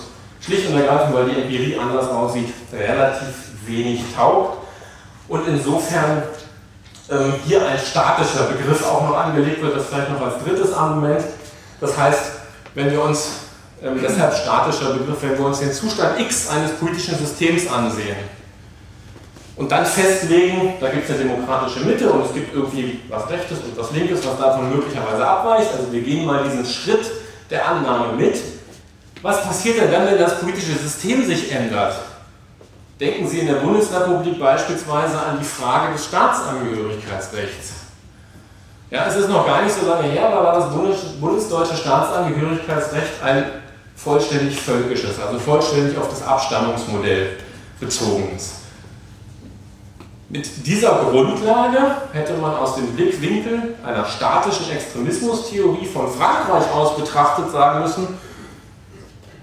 schlicht und ergreifend, weil die Empirie anders aussieht, relativ wenig taugt. Und insofern ähm, hier ein statischer Begriff auch noch angelegt wird, das vielleicht noch als drittes Argument. Das heißt, wenn wir uns, ähm, deshalb statischer Begriff, wenn wir uns den Zustand X eines politischen Systems ansehen, und dann festlegen, da gibt es eine demokratische Mitte und es gibt irgendwie was Rechtes und was Linkes, was davon möglicherweise abweicht. Also wir gehen mal diesen Schritt der Annahme mit. Was passiert denn dann, wenn das politische System sich ändert? Denken Sie in der Bundesrepublik beispielsweise an die Frage des Staatsangehörigkeitsrechts. Ja, es ist noch gar nicht so lange her, da war das bundesdeutsche Staatsangehörigkeitsrecht ein vollständig völkisches, also vollständig auf das Abstammungsmodell bezogenes. Mit dieser Grundlage hätte man aus dem Blickwinkel einer statischen Extremismustheorie von Frankreich aus betrachtet sagen müssen,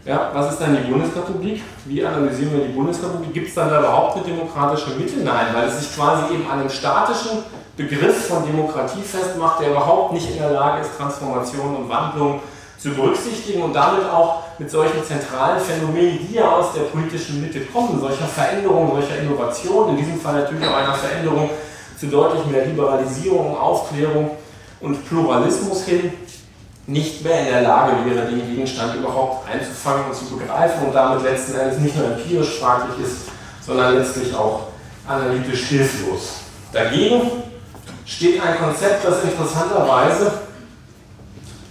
ja, was ist dann die Bundesrepublik? Wie analysieren wir die Bundesrepublik? Gibt es dann da überhaupt eine demokratische Mitte? Nein, weil es sich quasi eben an einem statischen Begriff von Demokratie festmacht, der überhaupt nicht in der Lage ist, Transformation und Wandlung zu berücksichtigen und damit auch mit solchen zentralen Phänomenen, die ja aus der politischen Mitte kommen, solcher Veränderungen, solcher Innovation, in diesem Fall natürlich auch einer Veränderung zu deutlich mehr Liberalisierung, Aufklärung und Pluralismus hin, nicht mehr in der Lage wäre, den Gegenstand überhaupt einzufangen und zu begreifen und damit letzten Endes nicht nur empirisch fraglich ist, sondern letztlich auch analytisch hilflos. Dagegen steht ein Konzept, das interessanterweise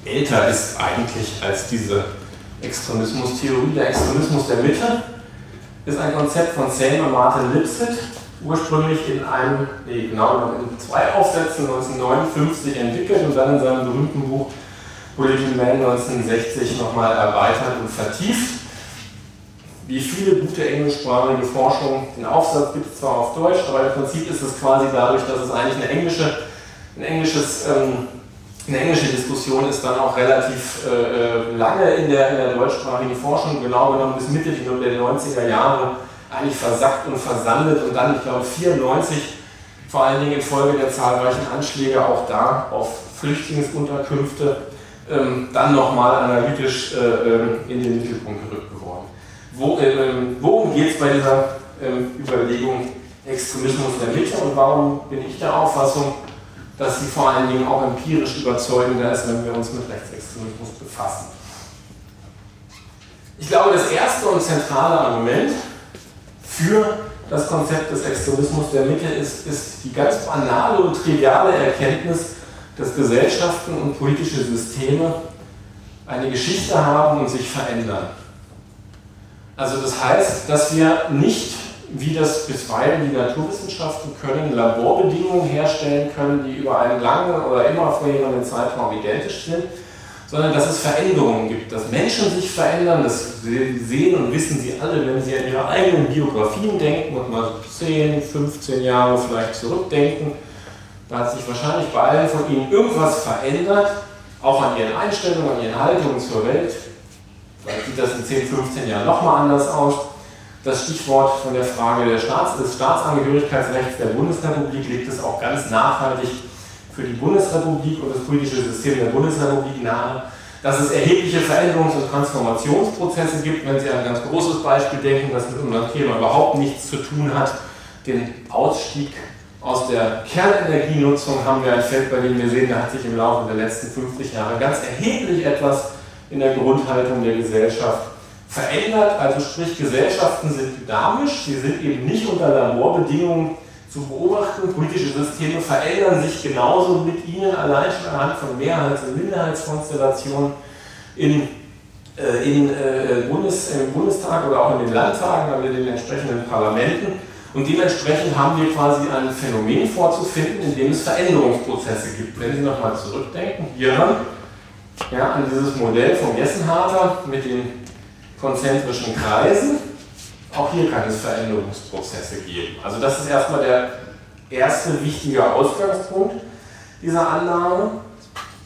älter ist eigentlich als diese Extremismustheorie. Der Extremismus der Mitte ist ein Konzept von Selma Martin Lipset, ursprünglich in einem, nee, genau in zwei Aufsätzen 1959 entwickelt und dann in seinem berühmten Buch Political Man 1960 nochmal erweitert und vertieft. Wie viele gute englischsprachige Forschung, den Aufsatz gibt es zwar auf Deutsch, aber im Prinzip ist es quasi dadurch, dass es eigentlich eine englische, ein englisches ähm, eine englische Diskussion ist dann auch relativ äh, lange in der, in der deutschsprachigen Forschung, genau genommen bis Mitte der 90er Jahre, eigentlich versackt und versandet und dann, ich glaube, 94, vor allen Dingen infolge der zahlreichen Anschläge auch da auf Flüchtlingsunterkünfte, ähm, dann nochmal analytisch äh, ähm, in den Mittelpunkt gerückt geworden. Wo, äh, ähm, worum geht es bei dieser ähm, Überlegung Extremismus der Mitte und warum bin ich der Auffassung, dass sie vor allen Dingen auch empirisch überzeugender ist, wenn wir uns mit Rechtsextremismus befassen. Ich glaube, das erste und zentrale Argument für das Konzept des Extremismus der Mitte ist, ist die ganz banale und triviale Erkenntnis, dass Gesellschaften und politische Systeme eine Geschichte haben und sich verändern. Also das heißt, dass wir nicht, wie das bisweilen die Naturwissenschaften können, Laborbedingungen herstellen können, die über einen langen oder immer vorhergehenden Zeitraum identisch sind, sondern dass es Veränderungen gibt, dass Menschen sich verändern, das sehen und wissen sie alle, wenn sie an ihre eigenen Biografien denken und mal 10, 15 Jahre vielleicht zurückdenken. Da hat sich wahrscheinlich bei allen von ihnen irgendwas verändert, auch an ihren Einstellungen, an ihren Haltungen zur Welt. Vielleicht sieht das in 10, 15 Jahren nochmal anders aus. Das Stichwort von der Frage Staats des Staatsangehörigkeitsrechts der Bundesrepublik liegt es auch ganz nachhaltig für die Bundesrepublik und das politische System der Bundesrepublik nahe, dass es erhebliche Veränderungs- und Transformationsprozesse gibt. Wenn Sie an ein ganz großes Beispiel denken, das mit unserem Thema überhaupt nichts zu tun hat, den Ausstieg aus der Kernenergienutzung haben wir ein Feld, bei dem wir sehen, da hat sich im Laufe der letzten 50 Jahre ganz erheblich etwas in der Grundhaltung der Gesellschaft verändert. Also sprich, Gesellschaften sind dynamisch, sie sind eben nicht unter Laborbedingungen zu beobachten. Politische Systeme verändern sich genauso mit ihnen, allein schon anhand von Mehrheits- und Minderheitskonstellationen in, äh, in, äh, Bundes, im Bundestag oder auch in den Landtagen, aber in den entsprechenden Parlamenten. Und dementsprechend haben wir quasi ein Phänomen vorzufinden, in dem es Veränderungsprozesse gibt. Wenn Sie nochmal zurückdenken, hier ja, an dieses Modell von Gessenharter mit den konzentrischen Kreisen, auch hier kann es Veränderungsprozesse geben. Also das ist erstmal der erste wichtige Ausgangspunkt dieser Annahme.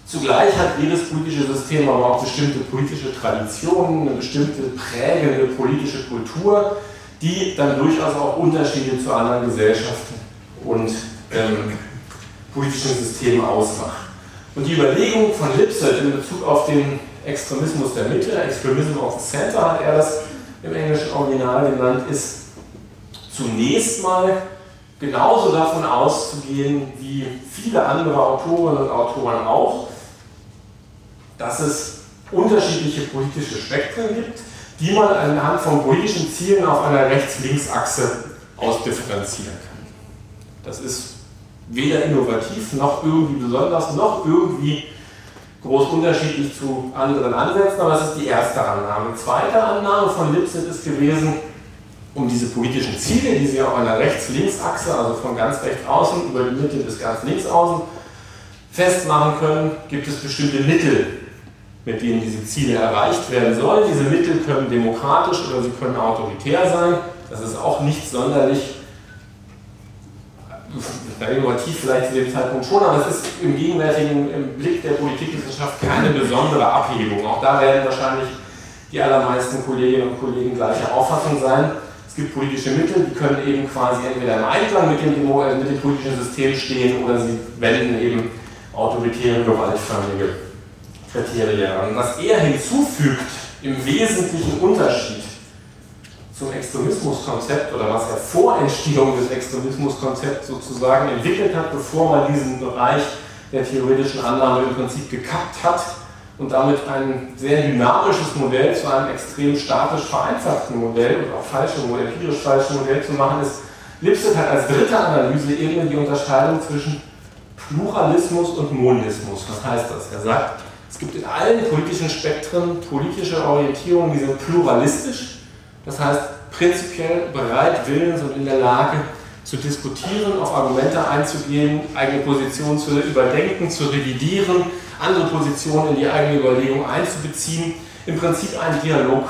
Zugleich hat jedes politische System aber auch bestimmte politische Traditionen, eine bestimmte prägende politische Kultur, die dann durchaus auch Unterschiede zu anderen Gesellschaften und ähm, politischen Systemen ausmacht. Und die Überlegung von Lipset in Bezug auf den Extremismus der Mitte, Extremism of the Center hat er das im englischen Original genannt, ist zunächst mal genauso davon auszugehen wie viele andere Autorinnen und Autoren auch, dass es unterschiedliche politische Spektren gibt, die man anhand von politischen Zielen auf einer Rechts-Links-Achse ausdifferenzieren kann. Das ist weder innovativ noch irgendwie besonders noch irgendwie groß unterschiedlich zu anderen Ansätzen, aber das ist die erste Annahme. Zweite Annahme von Lipset ist gewesen, um diese politischen Ziele, die Sie auf einer Rechts-Links-Achse, also von ganz rechts außen über die Mitte bis ganz links außen festmachen können, gibt es bestimmte Mittel, mit denen diese Ziele erreicht werden sollen. Diese Mittel können demokratisch oder sie können autoritär sein. Das ist auch nicht sonderlich innovativ vielleicht zu dem Zeitpunkt schon, aber es ist im gegenwärtigen im Blick der Politikwissenschaft keine besondere Abhebung. Auch da werden wahrscheinlich die allermeisten Kolleginnen und Kollegen gleicher Auffassung sein. Es gibt politische Mittel, die können eben quasi entweder im Einklang mit dem, äh, mit dem politischen System stehen oder sie wenden eben autoritäre, gewaltförmige Kriterien an. Was er hinzufügt, im wesentlichen Unterschied zum Extremismuskonzept oder was er vor Entstehung des Extremismuskonzepts sozusagen entwickelt hat, bevor man diesen Bereich der theoretischen Annahme im Prinzip gekappt hat und damit ein sehr dynamisches Modell zu einem extrem statisch vereinfachten Modell und auch falsche Modell, empirisch falschen Modell zu machen ist. Lipset hat als dritte Analyseebene die Unterscheidung zwischen Pluralismus und Monismus. Was heißt das? Er sagt, es gibt in allen politischen Spektren politische Orientierungen, die sind pluralistisch, das heißt prinzipiell bereit, willens und in der Lage zu diskutieren, auf Argumente einzugehen, eigene Positionen zu überdenken, zu revidieren, andere Positionen in die eigene Überlegung einzubeziehen, im Prinzip einen Dialog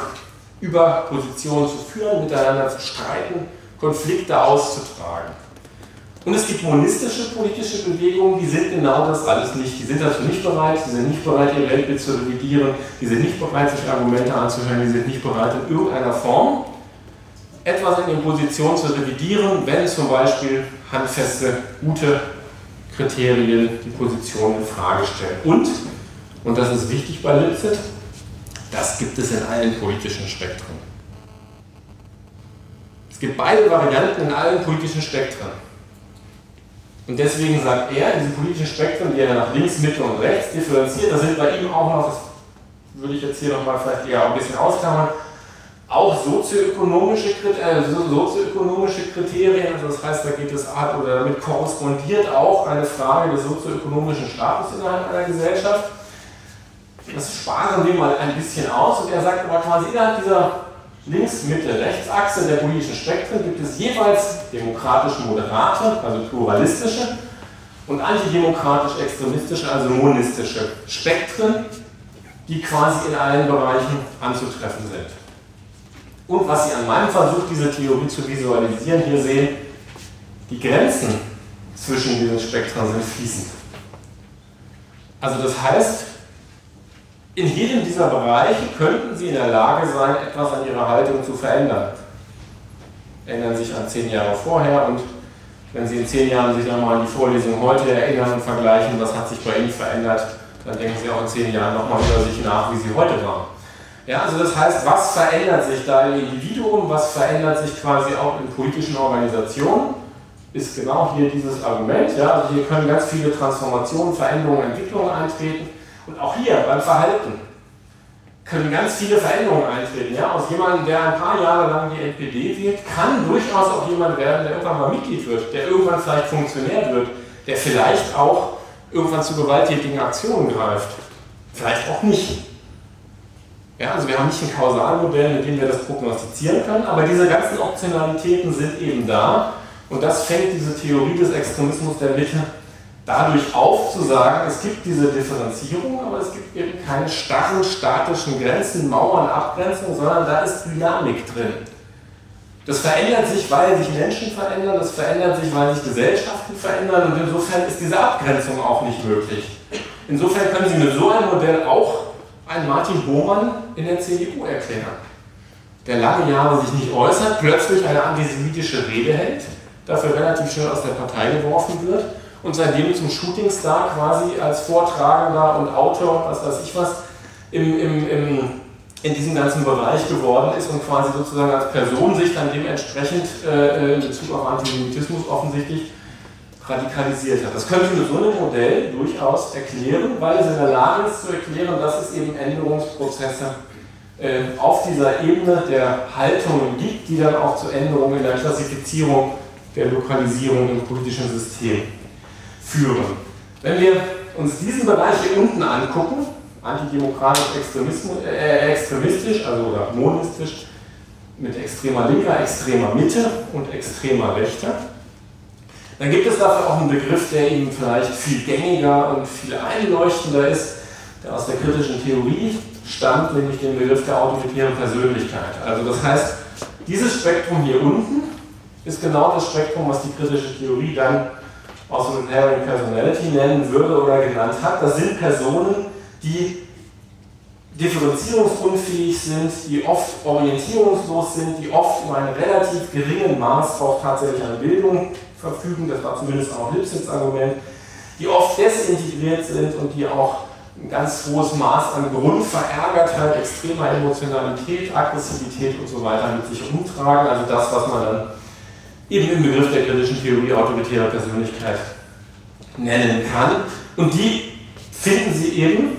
über Positionen zu führen, miteinander zu streiten, Konflikte auszutragen. Und es gibt monistische politische Bewegungen, die sind genau das alles nicht. Die sind dazu nicht bereit, die sind nicht bereit, ihr Weltbild zu revidieren, die sind nicht bereit, sich Argumente anzuhören, die sind nicht bereit, in irgendeiner Form etwas in den Positionen zu revidieren, wenn zum Beispiel handfeste, gute Kriterien die Position in Frage stellen. Und, und das ist wichtig bei Lipset, das gibt es in allen politischen Spektren. Es gibt beide Varianten in allen politischen Spektren. Und deswegen sagt er, diese politischen Spektren, die er nach links, Mitte und rechts differenziert, da sind bei ihm auch noch, das würde ich jetzt hier nochmal vielleicht eher ein bisschen ausklammern, auch sozioökonomische, äh, sozioökonomische Kriterien, also das heißt, da geht es ab oder damit korrespondiert auch eine Frage des sozioökonomischen Status innerhalb einer Gesellschaft. Das sparen wir mal ein bisschen aus und er sagt aber quasi innerhalb dieser Links-Mitte-Rechtsachse der politischen Spektren gibt es jeweils demokratisch moderate, also pluralistische und antidemokratisch-extremistische, also monistische Spektren, die quasi in allen Bereichen anzutreffen sind. Und was Sie an meinem Versuch, diese Theorie zu visualisieren, hier sehen, die Grenzen zwischen diesen Spektren sind fließend. Also das heißt, in jedem dieser Bereiche könnten Sie in der Lage sein, etwas an Ihrer Haltung zu verändern. Erinnern sich an zehn Jahre vorher und wenn Sie in zehn Jahren sich nochmal an die Vorlesung heute erinnern und vergleichen, was hat sich bei Ihnen verändert, dann denken Sie auch in zehn Jahren nochmal über sich nach, wie Sie heute waren. Ja, also das heißt, was verändert sich da im Individuum, was verändert sich quasi auch in politischen Organisationen, ist genau hier dieses Argument. Ja, also hier können ganz viele Transformationen, Veränderungen, Entwicklungen eintreten. Und auch hier beim Verhalten können ganz viele Veränderungen eintreten. Ja? Aus jemandem, der ein paar Jahre lang die NPD wählt, kann durchaus auch jemand werden, der irgendwann mal Mitglied wird, der irgendwann vielleicht Funktionär wird, der vielleicht auch irgendwann zu gewalttätigen Aktionen greift. Vielleicht auch nicht. Ja, also wir haben nicht ein Kausalmodell, mit dem wir das prognostizieren können, aber diese ganzen Optionalitäten sind eben da und das fängt diese Theorie des Extremismus der Mitte dadurch auf zu sagen, es gibt diese Differenzierung, aber es gibt eben keine starren, statischen Grenzen, Mauern, Abgrenzungen, sondern da ist Dynamik drin. Das verändert sich, weil sich Menschen verändern, das verändert sich, weil sich Gesellschaften verändern und insofern ist diese Abgrenzung auch nicht möglich. Insofern können Sie mit so einem Modell auch einen Martin Bohmann in der CDU erklären, der lange Jahre sich nicht äußert, plötzlich eine antisemitische Rede hält, dafür relativ schnell aus der Partei geworfen wird und seitdem zum Shootingstar quasi als Vortragender und Autor, was weiß ich was, im, im, im, in diesem ganzen Bereich geworden ist und quasi sozusagen als Person sich dann dementsprechend äh, in Bezug auf Antisemitismus offensichtlich radikalisiert hat. Das können Sie mit so einem Modell durchaus erklären, weil es in der Lage ist zu erklären, dass es eben Änderungsprozesse äh, auf dieser Ebene der Haltungen gibt, die dann auch zu Änderungen in der Klassifizierung der Lokalisierung im politischen System führen. Wenn wir uns diesen Bereich hier unten angucken, antidemokratisch äh, extremistisch, also oder monistisch, mit extremer Linker, extremer Mitte und extremer Rechter, dann gibt es dafür auch einen Begriff, der Ihnen vielleicht viel gängiger und viel einleuchtender ist, der aus der kritischen Theorie stammt, nämlich den Begriff der autoritären Persönlichkeit. Also das heißt, dieses Spektrum hier unten ist genau das Spektrum, was die kritische Theorie dann Authoritarian Personality nennen würde oder genannt hat. Das sind Personen, die differenzierungsunfähig sind, die oft orientierungslos sind, die oft in einem relativ geringen Maß auch tatsächlich an Bildung verfügen, das war zumindest auch Lipsitz Argument, die oft desintegriert sind und die auch ein ganz hohes Maß an Grundverärgertheit, extremer Emotionalität, Aggressivität und so weiter mit sich umtragen. Also das, was man dann eben im Begriff der kritischen Theorie autoritärer Persönlichkeit nennen kann. Und die finden Sie eben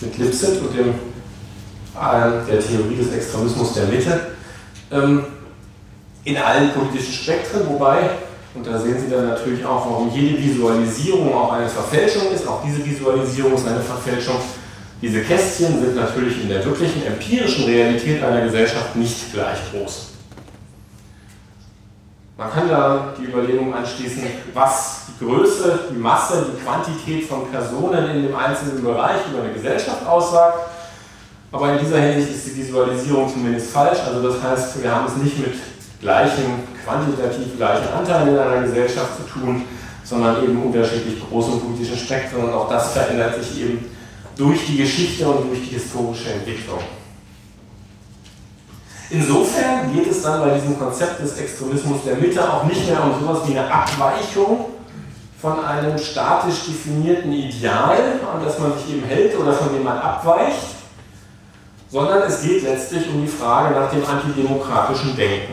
mit Lipset und dem, äh, der Theorie des Extremismus der Mitte ähm, in allen politischen Spektren, wobei, und da sehen Sie dann natürlich auch, warum jede Visualisierung auch eine Verfälschung ist, auch diese Visualisierung ist eine Verfälschung. Diese Kästchen sind natürlich in der wirklichen empirischen Realität einer Gesellschaft nicht gleich groß. Man kann da die Überlegung anschließen, was die Größe, die Masse, die Quantität von Personen in dem einzelnen Bereich über eine Gesellschaft aussagt. Aber in dieser Hinsicht ist die Visualisierung zumindest falsch. Also das heißt, wir haben es nicht mit gleichen, quantitativ gleichen Anteilen in einer Gesellschaft zu tun, sondern eben unterschiedlich großen politischen Spektren. Und auch das verändert sich eben durch die Geschichte und durch die historische Entwicklung. Insofern geht es dann bei diesem Konzept des Extremismus der Mitte auch nicht mehr um sowas wie eine Abweichung von einem statisch definierten Ideal, an das man sich eben hält oder von dem man abweicht, sondern es geht letztlich um die Frage nach dem antidemokratischen Denken.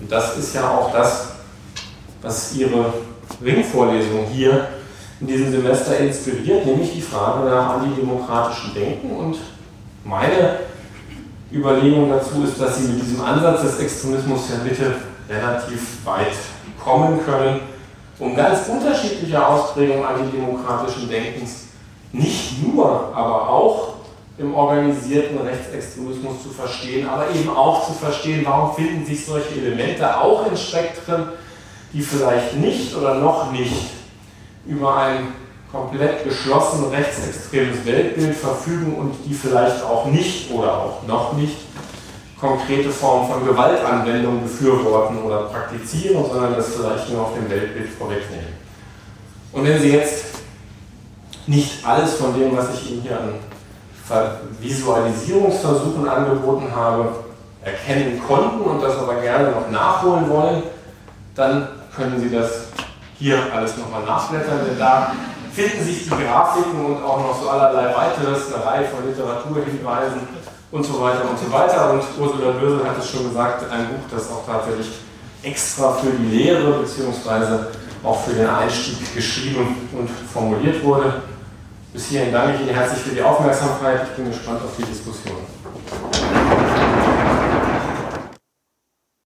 Und das ist ja auch das, was Ihre Ringvorlesung hier in diesem Semester inspiriert, nämlich die Frage nach antidemokratischem Denken. Und meine Überlegung dazu ist, dass sie mit diesem Ansatz des Extremismus ja bitte relativ weit kommen können, um ganz unterschiedliche Ausprägungen antidemokratischen Denkens nicht nur, aber auch im organisierten Rechtsextremismus zu verstehen, aber eben auch zu verstehen, warum finden sich solche Elemente auch in Spektren, die vielleicht nicht oder noch nicht über ein komplett geschlossen rechtsextremes Weltbild verfügen und die vielleicht auch nicht oder auch noch nicht konkrete Formen von Gewaltanwendung befürworten oder praktizieren, sondern das vielleicht nur auf dem Weltbild vorwegnehmen. Und wenn Sie jetzt nicht alles von dem, was ich Ihnen hier an Visualisierungsversuchen angeboten habe, erkennen konnten und das aber gerne noch nachholen wollen, dann können Sie das hier alles nochmal nachblättern, denn da finden sich die Grafiken und auch noch so allerlei weiteres, eine Reihe von Literaturhinweisen und so weiter und so weiter. Und Ursula Bösel hat es schon gesagt, ein Buch, das auch tatsächlich extra für die Lehre bzw. auch für den Einstieg geschrieben und formuliert wurde. Bis hierhin danke ich Ihnen herzlich für die Aufmerksamkeit. Ich bin gespannt auf die Diskussion.